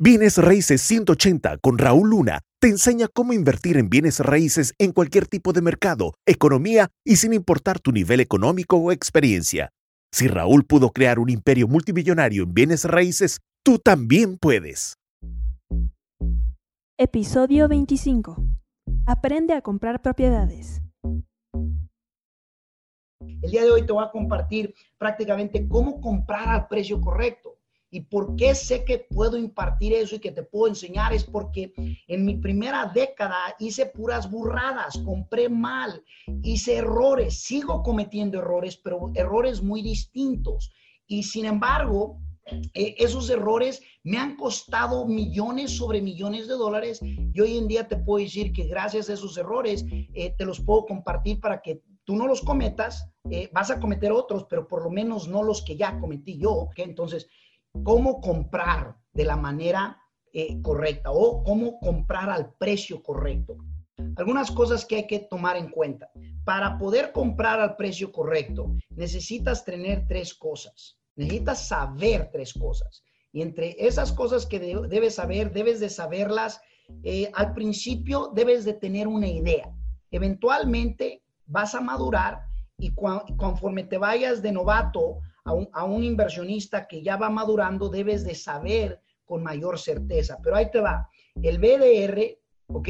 Bienes Raíces 180 con Raúl Luna te enseña cómo invertir en bienes raíces en cualquier tipo de mercado, economía y sin importar tu nivel económico o experiencia. Si Raúl pudo crear un imperio multimillonario en bienes raíces, tú también puedes. Episodio 25. Aprende a comprar propiedades. El día de hoy te voy a compartir prácticamente cómo comprar al precio correcto. ¿Y por qué sé que puedo impartir eso y que te puedo enseñar? Es porque en mi primera década hice puras burradas, compré mal, hice errores, sigo cometiendo errores, pero errores muy distintos. Y sin embargo, eh, esos errores me han costado millones sobre millones de dólares y hoy en día te puedo decir que gracias a esos errores eh, te los puedo compartir para que tú no los cometas, eh, vas a cometer otros, pero por lo menos no los que ya cometí yo. Entonces, cómo comprar de la manera eh, correcta o cómo comprar al precio correcto. Algunas cosas que hay que tomar en cuenta. Para poder comprar al precio correcto, necesitas tener tres cosas. Necesitas saber tres cosas. Y entre esas cosas que debes saber, debes de saberlas. Eh, al principio debes de tener una idea. Eventualmente vas a madurar y conforme te vayas de novato a un, inversionista que ya va madurando, debes de saber con mayor certeza. Pero ahí te va. El BDR, ¿ok?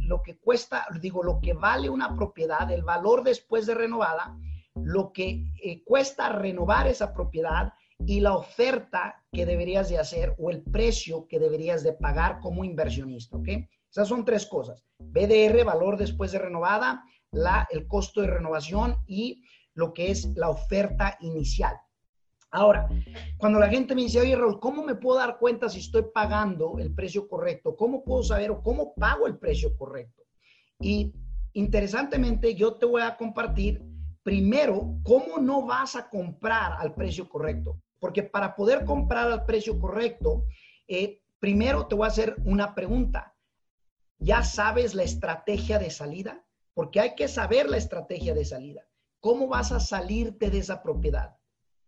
lo que cuesta, digo, lo que vale una propiedad, el valor después de renovada, lo que eh, cuesta renovar esa propiedad y la oferta que deberías de hacer o el precio que deberías de pagar como inversionista, ¿ok? Esas son tres cosas. BDR, valor después de renovada, la, el costo de renovación y lo que es la oferta inicial. Ahora, cuando la gente me dice, oye Raúl, ¿cómo me puedo dar cuenta si estoy pagando el precio correcto? ¿Cómo puedo saber o cómo pago el precio correcto? Y interesantemente, yo te voy a compartir primero cómo no vas a comprar al precio correcto. Porque para poder comprar al precio correcto, eh, primero te voy a hacer una pregunta. ¿Ya sabes la estrategia de salida? Porque hay que saber la estrategia de salida. ¿Cómo vas a salirte de esa propiedad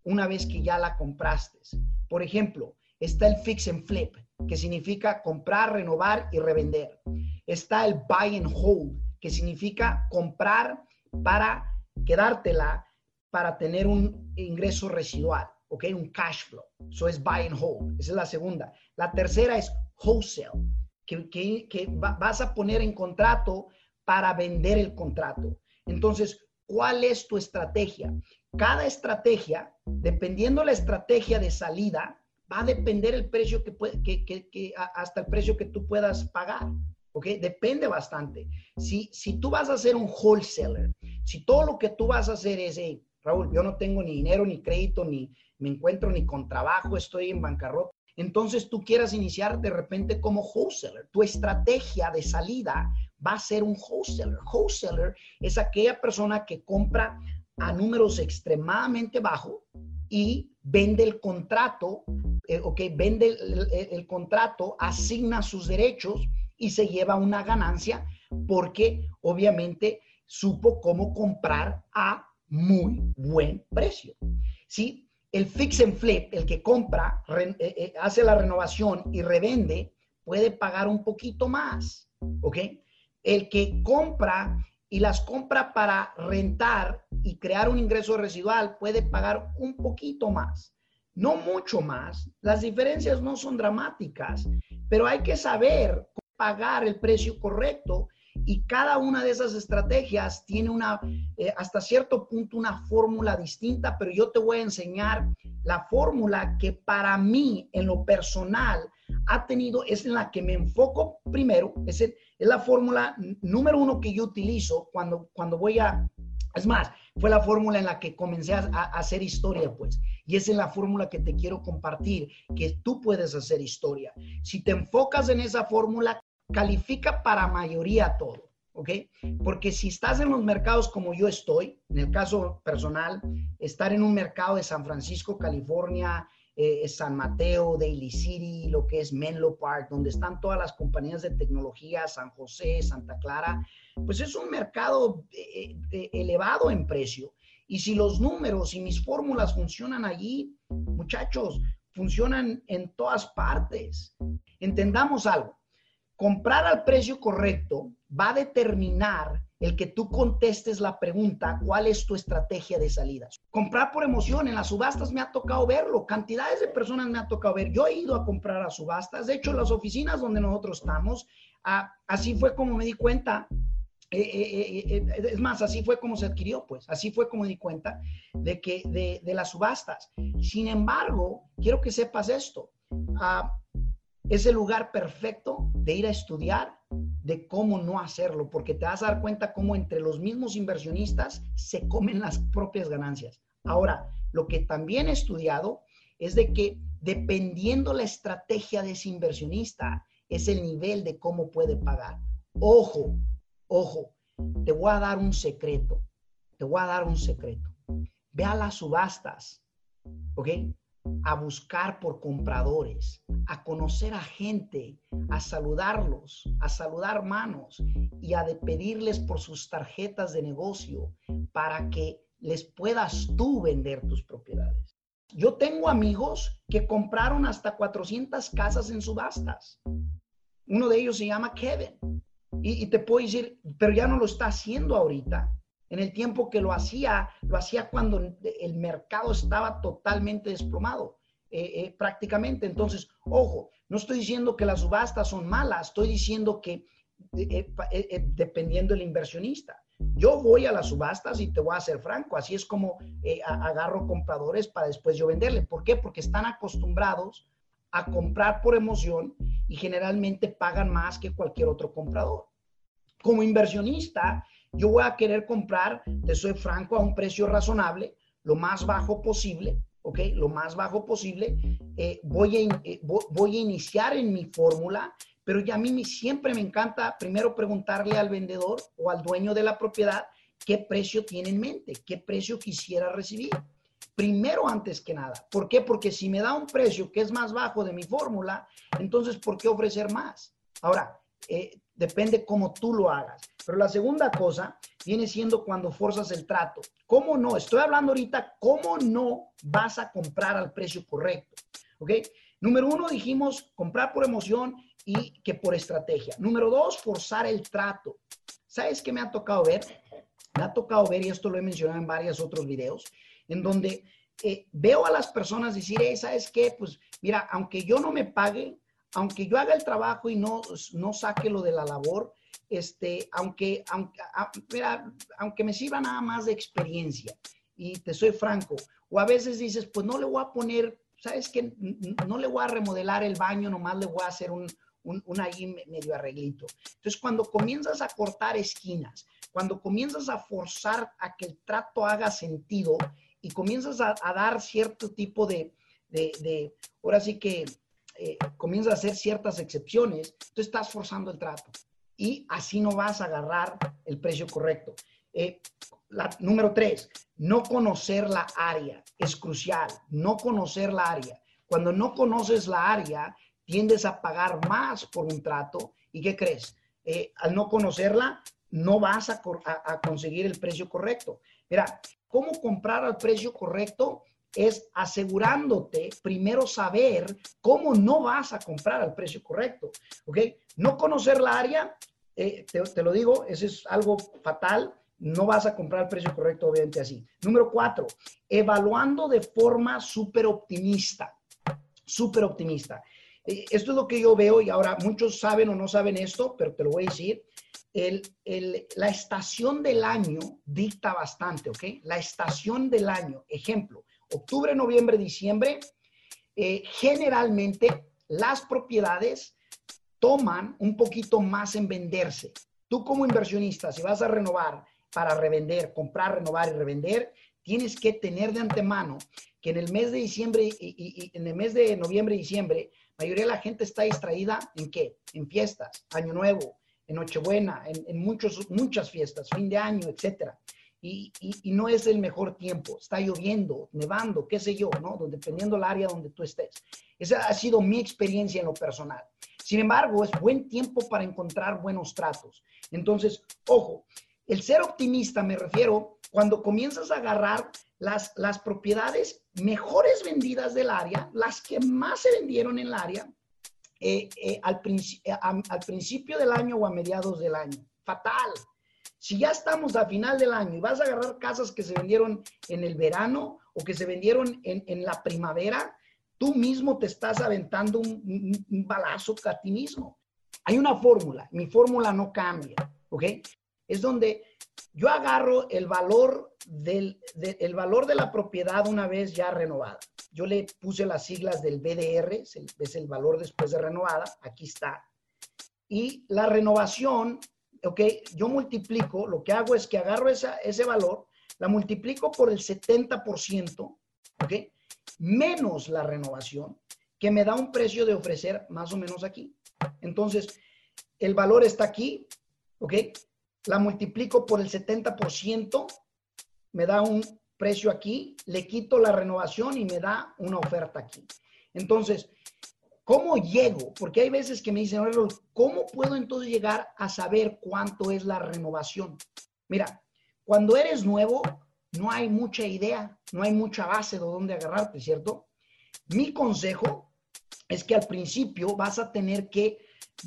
una vez que ya la compraste? Por ejemplo, está el fix and flip, que significa comprar, renovar y revender. Está el buy and hold, que significa comprar para quedártela para tener un ingreso residual, ¿ok? Un cash flow. Eso es buy and hold. Esa es la segunda. La tercera es wholesale, que, que vas a poner en contrato para vender el contrato. Entonces, ¿Cuál es tu estrategia? Cada estrategia, dependiendo la estrategia de salida, va a depender el precio que, que, hasta el precio que tú puedas pagar. ¿Ok? Depende bastante. Si, si tú vas a ser un wholesaler, si todo lo que tú vas a hacer es, hey, Raúl, yo no tengo ni dinero, ni crédito, ni me encuentro ni con trabajo, estoy en bancarrota, entonces tú quieras iniciar de repente como wholesaler. Tu estrategia de salida va a ser un wholesaler. Wholesaler es aquella persona que compra a números extremadamente bajos y vende el contrato, eh, ok, vende el, contrato, asigna sus derechos y se lleva una ganancia porque obviamente supo cómo comprar a muy buen precio. ¿Sí? El fix and flip, el que compra, eh, eh, hace la renovación y revende, puede pagar un poquito más, ¿ok? El que compra y las compra para rentar y crear un ingreso residual puede pagar un poquito más, no mucho más. Las diferencias no son dramáticas, pero hay que saber pagar el precio correcto y cada una de esas estrategias tiene una, eh, hasta cierto punto, una fórmula distinta, pero yo te voy a enseñar la fórmula que para mí, en lo personal, ha tenido, es en la que me enfoco primero, es, es la fórmula número uno que yo utilizo cuando, cuando voy a, es más, fue la fórmula en la que comencé a, hacer historia, pues. Y es en la fórmula que te quiero compartir, que tú puedes hacer historia. Si te enfocas en esa fórmula, califica para mayoría todo, ¿ok? Porque si estás en los mercados como yo estoy, en el caso personal, estar en un mercado de San Francisco, California, eh, San Mateo, Daly City, lo que es Menlo Park, donde están todas las compañías de tecnología, San José, Santa Clara, pues es un mercado eh, eh, elevado en precio. Y si los números y mis fórmulas funcionan allí, muchachos, funcionan en todas partes. Entendamos algo. Comprar al precio correcto va a determinar el que tú contestes la pregunta, ¿cuál es tu estrategia de salidas? Comprar por emoción, en las subastas me ha tocado verlo, cantidades de personas me ha tocado ver. Yo he ido a comprar a subastas, de hecho, las oficinas donde nosotros estamos, así fue como me di cuenta. Eh, eh, eh, es más, así fue como se adquirió, pues, así fue como me di cuenta de que de, de las subastas. Sin embargo, quiero que sepas esto. Ah, es el lugar perfecto de ir a estudiar de cómo no hacerlo, porque te vas a dar cuenta cómo entre los mismos inversionistas se comen las propias ganancias. Ahora, lo que también he estudiado es de que dependiendo la estrategia de ese inversionista, es el nivel de cómo puede pagar. Ojo, ojo, te voy a dar un secreto, te voy a dar un secreto. Ve a las subastas, ¿ok? A buscar por compradores, a conocer a gente, a saludarlos, a saludar manos y a pedirles por sus tarjetas de negocio para que les puedas tú vender tus propiedades. Yo tengo amigos que compraron hasta 400 casas en subastas. Uno de ellos se llama Kevin. Y, y te puedo decir, pero ya no lo está haciendo ahorita en el tiempo que lo hacía, lo hacía cuando el mercado estaba totalmente desplomado, eh, eh, prácticamente. Entonces, ojo, no estoy diciendo que las subastas son malas, estoy diciendo que eh, dependiendo del inversionista. Yo voy a las subastas y te voy a ser franco, así es como agarro compradores para después yo venderle. ¿Por qué? Porque están acostumbrados a comprar por emoción y generalmente pagan más que cualquier otro comprador. Como inversionista, yo voy a querer comprar, te soy franco, a un precio razonable, lo más bajo posible, ¿ok? Lo más bajo posible. Eh, voy, a, eh, voy a iniciar en mi fórmula, pero ya a mí siempre me encanta primero preguntarle al vendedor o al dueño de la propiedad qué precio tiene en mente, qué precio quisiera recibir. Primero antes que nada. ¿Por qué? Porque si me da un precio que es más bajo de mi fórmula, entonces ¿por qué ofrecer más? Ahora, eh, depende cómo tú lo hagas. Pero la segunda cosa viene siendo cuando forzas el trato. ¿Cómo no? Estoy hablando ahorita, ¿cómo no vas a comprar al precio correcto? ¿Ok? Número uno, dijimos comprar por emoción y que por estrategia. Número dos, forzar el trato. ¿Sabes qué me ha tocado ver? Me ha tocado ver, y esto lo he mencionado en varios otros videos, en donde eh, veo a las personas decir, ¿sabes qué? Pues mira, aunque yo no me pague, aunque yo haga el trabajo y no, no saque lo de la labor, este, aunque, aunque, aunque me sirva nada más de experiencia, y te soy franco, o a veces dices, pues no le voy a poner, ¿sabes qué? No le voy a remodelar el baño, nomás le voy a hacer un, un, un ahí medio arreglito. Entonces, cuando comienzas a cortar esquinas, cuando comienzas a forzar a que el trato haga sentido y comienzas a, dar cierto tipo de, de, de, ahora sí que eh, comienzas a hacer ciertas excepciones, tú estás forzando el trato y así no vas a agarrar el precio correcto. Eh, número tres, no conocer la área es crucial, no conocer la área. Cuando no conoces la área, tiendes a pagar más por un trato y ¿qué crees? Eh, al no conocerla, no vas a, a conseguir el precio correcto. Mira, ¿cómo comprar al precio correcto? Es asegurándote primero saber cómo no vas a comprar al precio correcto, ¿ok? No conocer la área, eh, te, lo digo, eso es algo fatal, no vas a comprar al precio correcto, obviamente así. Número cuatro, evaluando de forma súper optimista, súper optimista. Eh, esto es lo que yo veo y ahora muchos saben o no saben esto, pero te lo voy a decir. El, la estación del año dicta bastante, ¿ok? La estación del año, ejemplo, octubre, noviembre, diciembre, eh, generalmente las propiedades toman un poquito más en venderse. Tú como inversionista, si vas a renovar para revender, comprar, renovar y revender, tienes que tener de antemano que en el mes de diciembre y, en el mes de noviembre y diciembre, la mayoría de la gente está distraída en qué? En fiestas, Año Nuevo, en Nochebuena, en, en muchos, muchas fiestas, fin de año, etcétera y, no es el mejor tiempo. Está lloviendo, nevando, qué sé yo, ¿no? Dependiendo del área donde tú estés. Esa ha sido mi experiencia en lo personal. Sin embargo, es buen tiempo para encontrar buenos tratos. Entonces, ojo, El ser optimista me refiero cuando comienzas a agarrar las, las propiedades mejores vendidas del área, las que más se vendieron en el área, eh, eh, eh, al principio del año o a mediados del año. Fatal. Si ya estamos a final del año y vas a agarrar casas que se vendieron en el verano o que se vendieron en, en la primavera, tú mismo te estás aventando un, un, balazo a ti mismo. Hay una fórmula, mi fórmula no cambia, ¿ok? Es donde yo agarro el valor, del, el valor de la propiedad una vez ya renovada. Yo le puse las siglas del BDR, es el valor después de renovada, aquí está. Y la renovación ok, yo multiplico, lo que hago es que agarro ese valor, la multiplico por el 70%, ok, menos la renovación, que me da un precio de ofrecer más o menos aquí. Entonces, el valor está aquí, ok, la multiplico por el 70%, me da un precio aquí, le quito la renovación y me da una oferta aquí. Entonces, ¿Cómo llego? Porque hay veces que me dicen, ¿cómo puedo entonces llegar a saber cuánto es la renovación? Mira, cuando eres nuevo, no hay mucha idea, no hay mucha base de dónde agarrarte, ¿cierto? Mi consejo es que al principio vas a tener que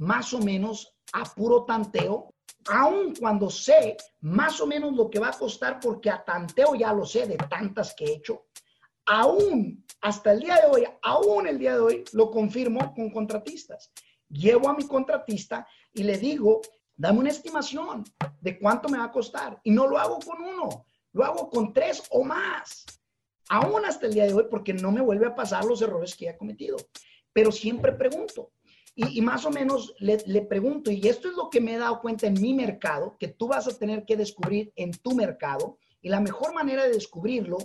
más o menos a puro tanteo, aun cuando sé más o menos lo que va a costar, porque a tanteo ya lo sé de tantas que he hecho, aún hasta el día de hoy, aún el día de hoy, lo confirmo con contratistas. Llevo a mi contratista y le digo, dame una estimación de cuánto me va a costar. Y no lo hago con uno, lo hago con tres o más. Aún hasta el día de hoy, porque no me vuelve a pasar los errores que he cometido. Pero siempre pregunto. Y, más o menos le, le, pregunto, y esto es lo que me he dado cuenta en mi mercado, que tú vas a tener que descubrir en tu mercado. Y la mejor manera de descubrirlo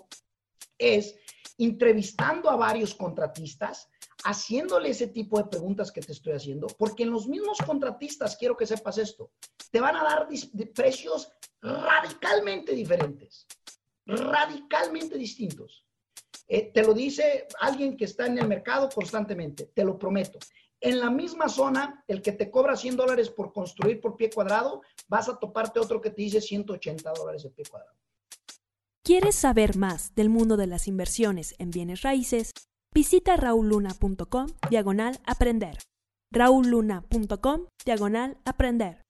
es entrevistando a varios contratistas, haciéndole ese tipo de preguntas que te estoy haciendo, porque en los mismos contratistas, quiero que sepas esto, te van a dar precios radicalmente diferentes, radicalmente distintos. Eh, te lo dice alguien que está en el mercado constantemente, te lo prometo. En la misma zona, el que te cobra 100 dólares por construir por pie cuadrado, vas a toparte otro que te dice 180 dólares el pie cuadrado. ¿Quieres saber más del mundo de las inversiones en bienes raíces? Visita rauluna.com diagonal aprender. rauluna.com diagonal aprender.